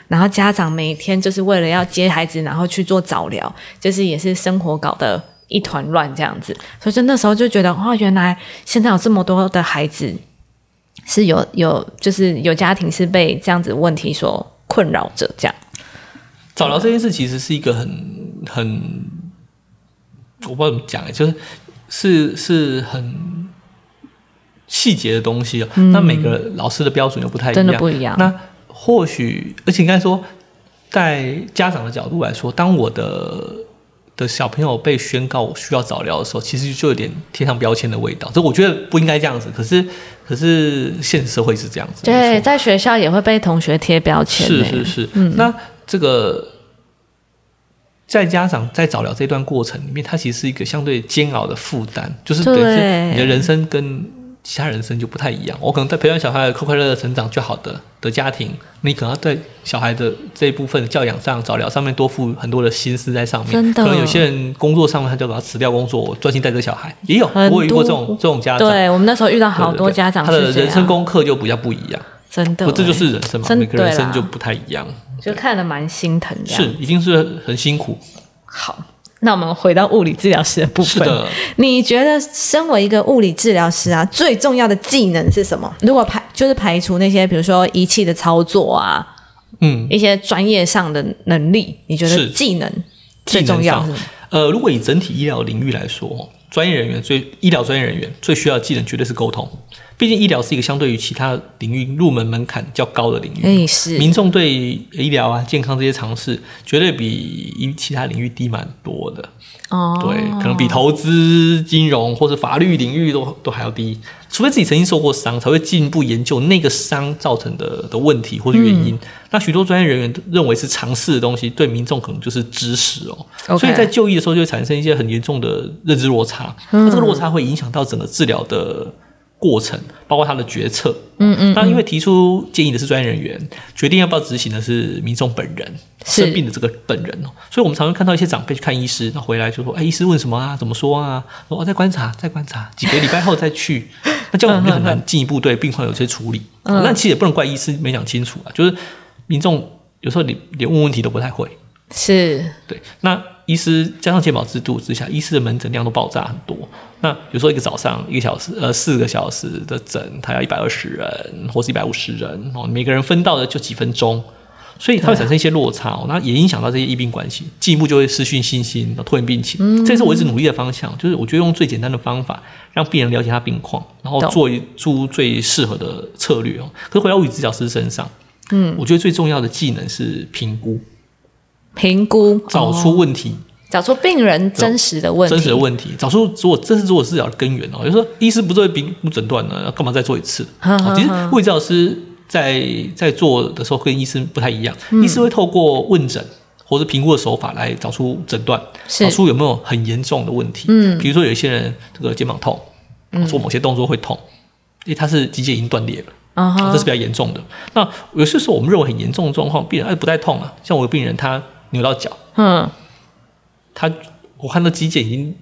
然后家长每天就是为了要接孩子，然后去做早疗，就是也是生活搞得一团乱这样子。所以就那时候就觉得，哇，原来现在有这么多的孩子是有有就是有家庭是被这样子问题所困扰着，这样。早疗这件事其实是一个很很，我不知道怎么讲，就是是是很细节的东西哦。那每个老师的标准又不太一样，嗯真的不一样那或许，而且应该说，在家长的角度来说，当我的的小朋友被宣告我需要早疗的时候，其实就有点贴上标签的味道。这我觉得不应该这样子，可是可是现实社会是这样子，对，在学校也会被同学贴标签、是是，是是，那这个在家长在早疗这段过程里面，它其实是一个相对煎熬的负担，就是等于是对你的人生跟其他人生就不太一样。我可能在培养小孩快快乐乐成长就好的的家庭，你可能要在小孩的这一部分教养上、早疗上面多付很多的心思在上面。真的可能有些人工作上面他就把他辞掉工作，我专心带这个小孩，也有我有遇过这种这种家长。对我们那时候遇到好多家长他的人生，功课就比较不一样，真的、不这就欸是人生嘛，每个人生就不太一样。就看得蛮心疼的。是，一定是很辛苦。好，那我们回到物理治疗师的部分。是的，你觉得身为一个物理治疗师啊，最重要的技能是什么？如果排就是排除那些比如说仪器的操作啊，嗯，一些专业上的能力，你觉得是技能最重要？呃，如果以整体医疗领域来说，专业人员最医疗专业人员最需要的技能绝对是沟通。毕竟医疗是一个相对于其他领域入门门槛较高的领域，哎，是民众对医疗啊、健康这些常识，绝对比其他领域低蛮多的。哦，对，可能比投资、金融或者法律领域都都还要低。除非自己曾经受过伤，才会进一步研究那个伤造成的的问题或者原因。那许多专业人员认为是常识的东西，对民众可能就是知识哦。所以在就医的时候就会产生一些很严重的认知落差。那这个落差会影响到整个治疗的过程，包括他的决策。嗯嗯。那因为提出建议的是专业人员，决定要不要执行的是民众本人，生病的这个本人哦。所以我们常常看到一些长辈去看医师，那回来就说：“哎，医师问什么啊？怎么说啊？”说：“哦，再观察，再观察，几个礼拜后再去。*laughs* ”那这样我们就很难进一步对病患有些处理。嗯那其实也不能怪医师没讲清楚啊，就是民众有时候连连问问题都不太会。是对，那医师加上健保制度之下，医师的门诊量都爆炸很多。那有时候一个早上一个小时，呃，四个小时的诊，他要一百二十人或是一百五十人哦，每个人分到的就几分钟，所以它会产生一些落差、哦，那也影响到这些医病关系，进一步就会失去信心，拖延病情。这是我一直努力的方向，就是我觉得用最简单的方法让病人了解他病况，然后做一出最适合的策略哦。可是回到物理治疗师身上，嗯，我觉得最重要的技能是评估，评估找哦出问题。找出病人真实的问题，真实的问题，找出如果这是如果治疗的根源哦，有时候医师不做评估诊断呢，干嘛再做一次？呵呵哦其实物理治疗师在在做的时候跟医生不太一样，医师会透过问诊或者评估的手法来找出诊断，找出有没有很严重的问题。嗯，比如说有一些人这个肩膀痛，做某些动作会痛，因为他是肌腱已经断裂了。嗯哼这是比较严重的。那有些时候我们认为很严重的状况，病人哎不太痛啊，像我的病人他扭到脚，嗯，他我看到肌腱已经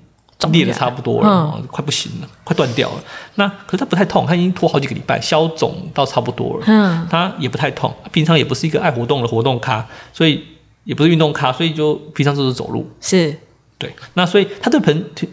裂的差不多了，哦快不行了，快断掉了。那可是他不太痛，他已经拖好几个礼拜，消肿到差不多了。嗯，他也不太痛，平常也不是一个爱活动的活动咖，所以也不是运动咖，所以就平常就是走路。是。对，那所以他对疼疼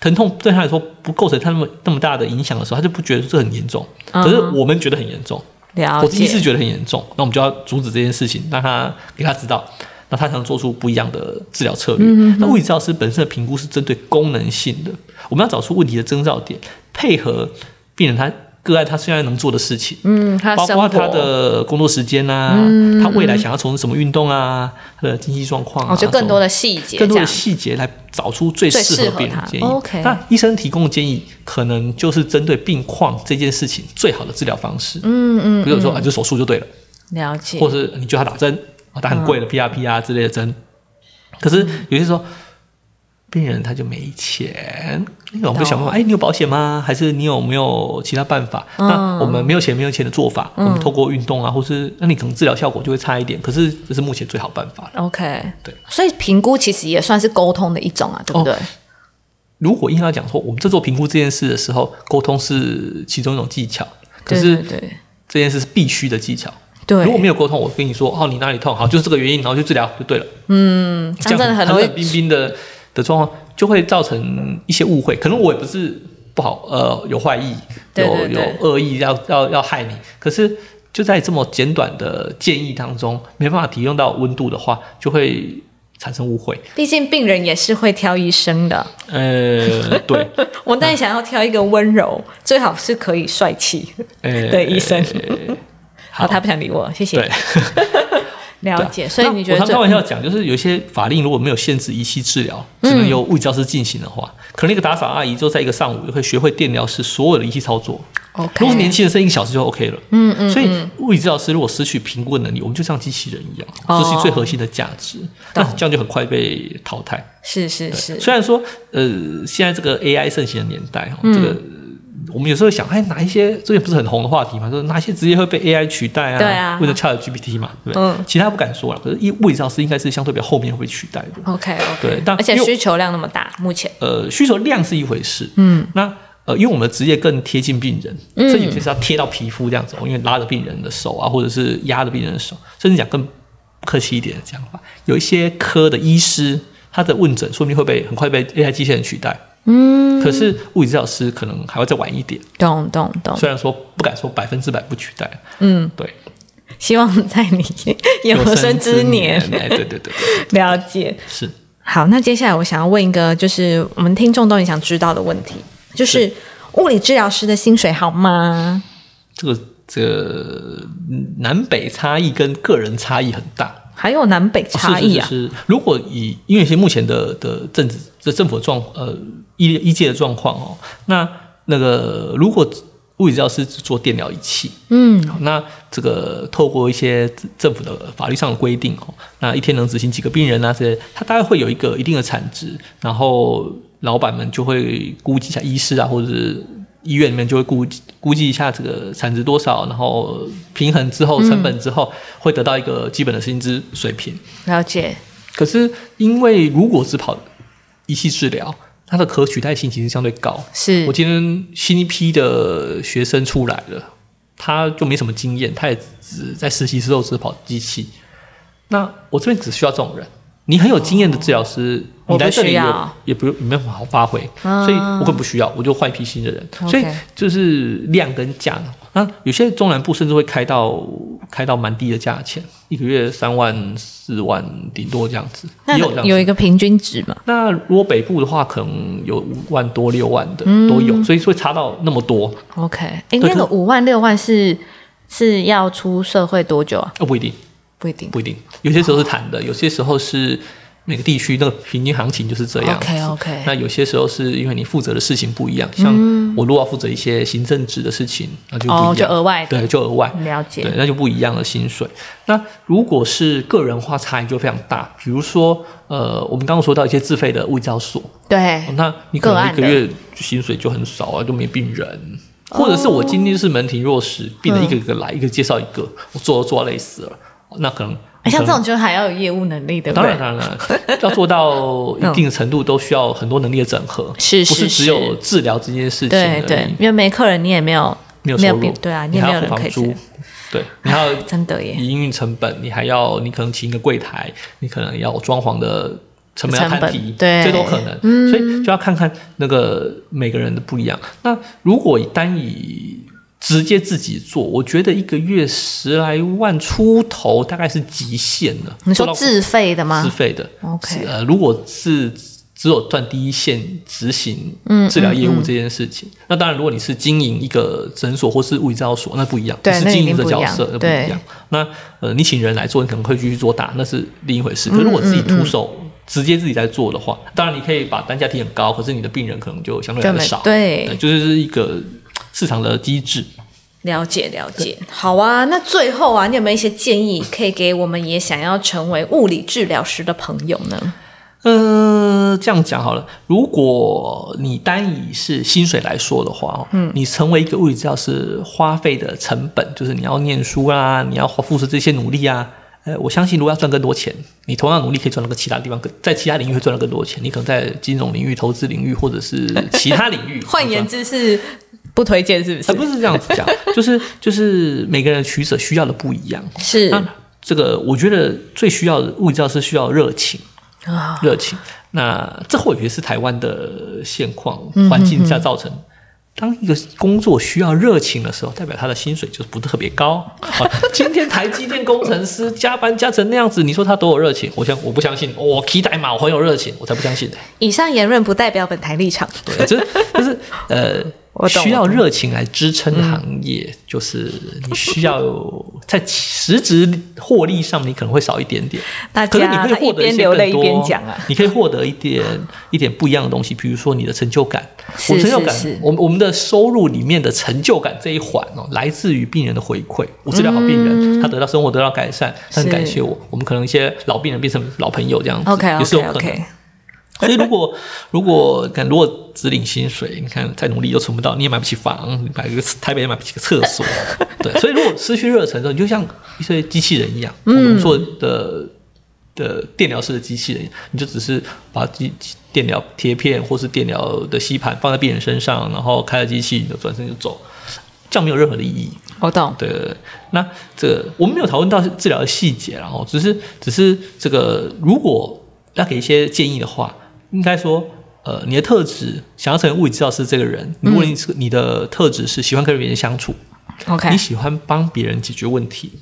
疼痛对他来说不构成他那么那么大的影响的时候，他就不觉得这很严重。可是我们觉得很严重，了我第一次，觉得很严重，那我们就要阻止这件事情，让他给他知道，那他才能做出不一样的治疗策略。那物理治疗师本身的评估是针对功能性的，我们要找出问题的征兆点，配合病人他个案他现在能做的事情，嗯，他包括他的工作时间啊，他未来想要从事什么运动啊，他的经济状况啊，哦，就更多的的细节，更多的细节来找出最最适合病人的。建议。OK 那医生提供的建议可能就是针对病况这件事情最好的治疗方式。嗯嗯，比如说啊，就手术就对了。了解，或是你就他打针啊，打很贵的 PRP 啊之类的针。可是有些时候，病人他就没钱，那我们就想办法，哎，你有保险吗？还是你有没有其他办法？那我们没有钱，没有钱的做法，我们透过运动啊，或是那你可能治疗效果就会差一点，可是这是目前最好办法。OK，对，所以评估其实也算是沟通的一种啊，对不对？如果硬要讲说，我们在做评估这件事的时候，沟通是其中一种技巧，可对是对对这件事是必须的技巧。对，如果没有沟通，我跟你说，哦，你哪里痛，好，就是这个原因，然后就治疗就对了。嗯，这样真的很冷冰冰的的状况，就会造成一些误会。可能我也不是不好，呃，有坏意，有有恶意要要要害你。可是就在这么简短的建议当中，没办法提用到温度的话，就会产生误会。毕竟病人也是会挑医生的。呃，对，*laughs* 我当然想要挑一个温柔，最好是可以帅气呃，的医生。好好，他不想理我，谢谢对。*laughs* 了解，所以你觉得我常开玩笑讲，就是有一些法令如果没有限制仪器治疗，嗯只能由物理教师进行的话，可能一个打扫阿姨就在一个上午就会学会电疗师所有的仪器操作。OK？如果是年轻人，剩一个小时就 OK 了。嗯嗯。所以物理治疗师如果失去评估能力，我们就像机器人一样，哦这是最核心的价值。那这样就很快被淘汰。是是是，虽然说，呃，现在这个 AI 盛行的年代，这个我们有时候想，哎，哪一些最近不是很红的话题嘛？就是哪些职业会被 AI 取代啊？对啊或者 Chat GPT 嘛，对不对？嗯其他不敢说了，可是一物理治疗师应该是相对比较后面会被取代的。OK OK，对但而且需求量那么大，目前呃，需求量是一回事，嗯，那呃，因为我们的职业更贴近病人，嗯所以有些是要贴到皮肤这样子哦，因为拉着病人的手啊，或者是压着病人的手，甚至讲更不客气一点的讲法，有一些科的医师，他的问诊说不定会被很快被 AI 机器人取代，嗯，可是物理治疗师可能还会再晚一点，懂懂懂，虽然说不敢说百分之百不取代，嗯，对，希望在你有生之年。哎，对对对对，*laughs* 了解。是。好，那接下来我想要问一个，就是我们听众都很想知道的问题，就是。物理治疗师的薪水好吗？这个这个嗯南北差异跟个人差异很大。还有南北差异啊？是是是，如果以因为一些目前的的政治这政府的状呃医医界的状况哦，那那个如果物理治疗师只做电疗仪器，嗯，那这个透过一些政府的法律上的规定哦，那一天能执行几个病人啊？这些他大概会有一个一定的产值，然后老板们就会估计一下医师啊，或者是医院里面就会估估计一下这个产值多少，然后平衡之后成本之后，会得到一个基本的薪资水平。了解，可是因为如果只跑仪器治疗，它的可取代性其实相对高。是我今天新一批的学生出来了，他就没什么经验，他也只在实习时候只跑机器。那我这边只需要这种人，你很有经验的治疗师，你来这里也也不用没办法好发挥，嗯所以我更不需要，我就换一批新的人。所以就是量跟价。那有些中南部甚至会开到开到蛮低的价钱，一个月三万四万，顶多这样子，那也有有一个平均值嘛？那如果北部的话，可能有五万多、六万的嗯都有，所以会差到那么多。OK，哎，对那个五万六万是是要出社会多久啊？哦，不一定，不一定。不一定，有些时候是谈的，有些时候是每个地区那个平均行情就是这样。OK OK，那有些时候是因为你负责的事情不一样，像我如果要负责一些行政职的事情，那就不一样，哦，就额外的对，就额外。了解对，。那就不一样的薪水。那如果是个人化差异就非常大，比如说，呃，我们刚刚说到一些自费的物交所，对哦，那你可能一个月薪水就很少啊，就没病人。或者是我今天是门庭若市，病人一个一个来，一个介绍一个，我做都做到累死了，那可能哎像这种就还要有业务能力，对不对？当然当然要做到一定程度，都需要很多能力的整合，*laughs* 不是只有治疗这件事情对对，因为没客人，你也没有没有收入。病，对啊，你也要没有人可以付房租。吃，对，你还要 *laughs* 真的耶。营运成本，你还要你可能请一个柜台，你可能要有装潢的成本要成本摊提，对。这都可能，所以就要看看那个每个人的不一样。那如果以单以直接自己做，我觉得一个月十来万出头大概是极限了。你说自费的吗自吗费的 OK 呃，如果是只有赚第一线执行治疗业务这件事情，那当然，如果你是经营一个诊所或是物理治疗所，那不一样，你是经营的角色，那不一样。那呃，你请人来做，你可能会继续做大，那是另一回嗯事。可是如果自己徒手。直接自己在做的话，当然你可以把单价提很高，可是你的病人可能就相对来就没的少。对对，就是一个市场的机制。了解了解，好啊。那最后啊，你有没有一些建议可以给我们也想要成为物理治疗师的朋友呢？呃，这样讲好了，如果你单以是薪水来说的话，哦，嗯，你成为一个物理治疗师花费的成本，就是你要念书啊，你要付出这些努力啊。呃，我相信如果要赚更多钱，你同样努力可以赚到个其他地方，更在其他领域会赚到更多钱。你可能在金融领域、投资领域，或者是其他领域。*laughs* 换言之是不推荐，是不是？呃，不是这样子讲，*laughs* 就是就是每个人的取舍需要的不一样。是那这个我觉得最需要的物理治疗师需要热情。啊，热情。那这或许是台湾的现况嗯环境下造成。当一个工作需要热情的时候，代表他的薪水就是不特别高。啊，*laughs* 今天台积电工程师加班加成那样子，你说他多有热情？我相我不相信。我期待嘛，我很有热情，我才不相信呢。以上言论不代表本台立场。对，就是就是呃需要热情来支撑行业，就是你需要在实质获利上，你可能会少一点点。大可是你可以获得一些更多你可以获得一点一点不一样的东西，比如说你的成就感。是我成就感是是，我们我们的收入里面的成就感这一环哦，来自于病人的回馈。我治疗好病人，他得到生活得到改善，他很感谢我。我们可能一些老病人变成老朋友这样子也是有可能。所以如果 *laughs* 如果看如果只领薪水，你看再努力都存不到，你也买不起房，你买个 *laughs* 台北也买不起个厕所，*laughs* 对。所以如果失去热忱之后，你就像一些机器人一样，我们做的的电疗式的机器人，你就只是把机电疗贴片或是电疗的吸盘放在病人身上，然后开了机器，你就转身就走，这样没有任何的意义。我懂。对对对，那这个我们没有讨论到治疗的细节，然后只是只是这个，如果要给一些建议的话，应该说，呃，你的特质想要成为物理治疗师这个人，如果你是你的特质是喜欢跟别人相处，OK，你喜欢帮别人解决问题，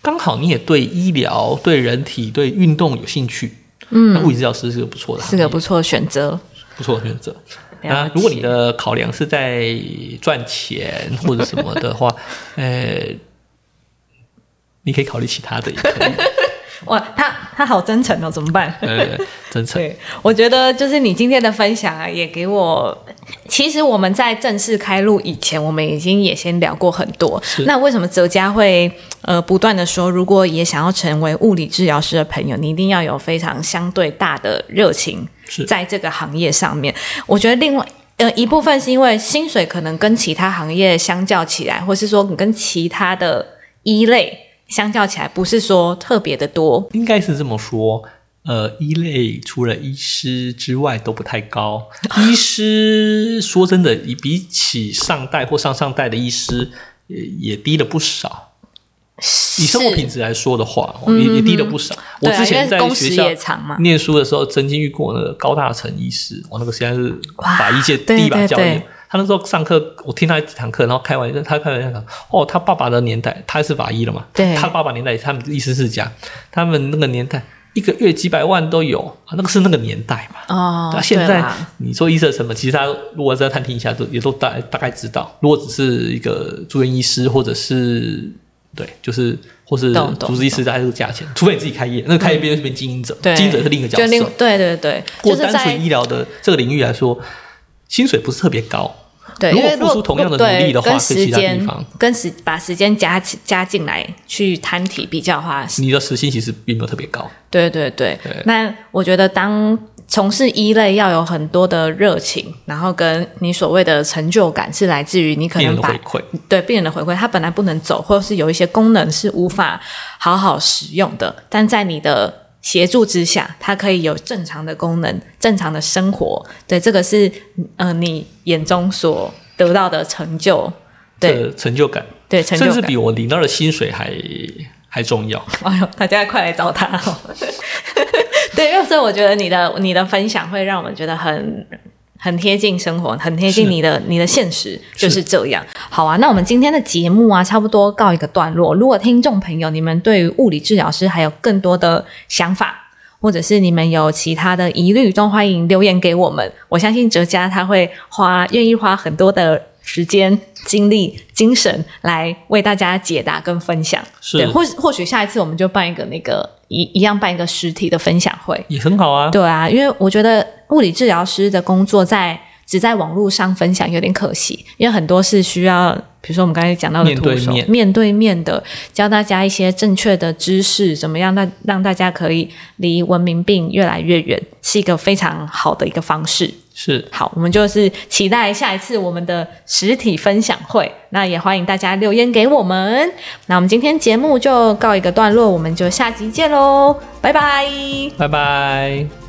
刚好你也对医疗、对人体、对运动有兴趣，嗯，那物理治疗师是个不错的是个不错的选择。不错的选择。了解，那如果你的考量是在赚钱或者什么的话，*laughs* 呃，你可以考虑其他的也可以。哇，他他好真诚哦，怎么办？呃，真诚。*laughs* 对，我觉得就是你今天的分享啊，也给我。其实我们在正式开录以前，我们已经也先聊过很多。那为什么哲家会呃不断的说，如果也想要成为物理治疗师的朋友，你一定要有非常相对大的热情，在这个行业上面。我觉得另外呃一部分是因为薪水可能跟其他行业相较起来，或是说你跟其他的一类。相较起来，不是说特别的多，应该是这么说。呃，一类除了医师之外都不太高。医师说真的，比比起上代或上上代的医师，也也低了不少。以生活品质来说的话，也也低了不少。我之前在学校念书的时候，曾经遇过那个高大成医师，我那个实在是法医界第一把交椅。他那时候上课，我听他几堂课，然后开玩笑，他开玩笑讲：“哦，他爸爸的年代，他是法医了嘛？对，他爸爸年代，他们意思是讲，他们那个年代一个月几百万都有啊，那个是那个年代嘛。哦，那现在你说医生什么？其实他如果在探听一下，都也都大大概知道。如果只是一个住院医师，或者是对，就是或是主治医师，大概这个价钱。除非你自己开业，那开业变变经营者，经营者是另一个角色。对对对，就是单纯医疗的这个领域来说。薪水不是特别高，对，如果付出同样的努力的话，跟时间跟时把时间加加进来去摊体比较的话，你的时薪其实并没有特别高。对对对，那我觉得当从事一类要有很多的热情，然后跟你所谓的成就感是来自于你可能把对病人的回馈，他本来不能走，或者是有一些功能是无法好好使用的，但在你的。协助之下，它可以有正常的功能、正常的生活。对，这个是呃，你眼中所得到的成就，对成就感，对，甚至比我领到的薪水还还重要。哎呦，大家快来找他！*laughs* 对，所以我觉得你的你的分享会让我们觉得很。很贴近生活，很贴近你的你的现实，就是这样。好啊，那我们今天的节目啊，差不多告一个段落。如果听众朋友你们对于物理治疗师还有更多的想法，或者是你们有其他的疑虑，都欢迎留言给我们。我相信哲家他会花愿意花很多的时间、精力、精神来为大家解答跟分享。是，或或许下一次我们就办一个那个一一样办一个实体的分享会，也很好啊。对啊，因为我觉得。物理治疗师的工作在只在网络上分享有点可惜，因为很多是需要，比如说我们刚才讲到的徒手面对面的教大家一些正确的知识，怎么样让让大家可以离文明病越来越远，是一个非常好的一个方式。是好，我们就是期待下一次我们的实体分享会，那也欢迎大家留言给我们。那我们今天节目就告一个段落，我们就下集见喽，拜拜，拜拜。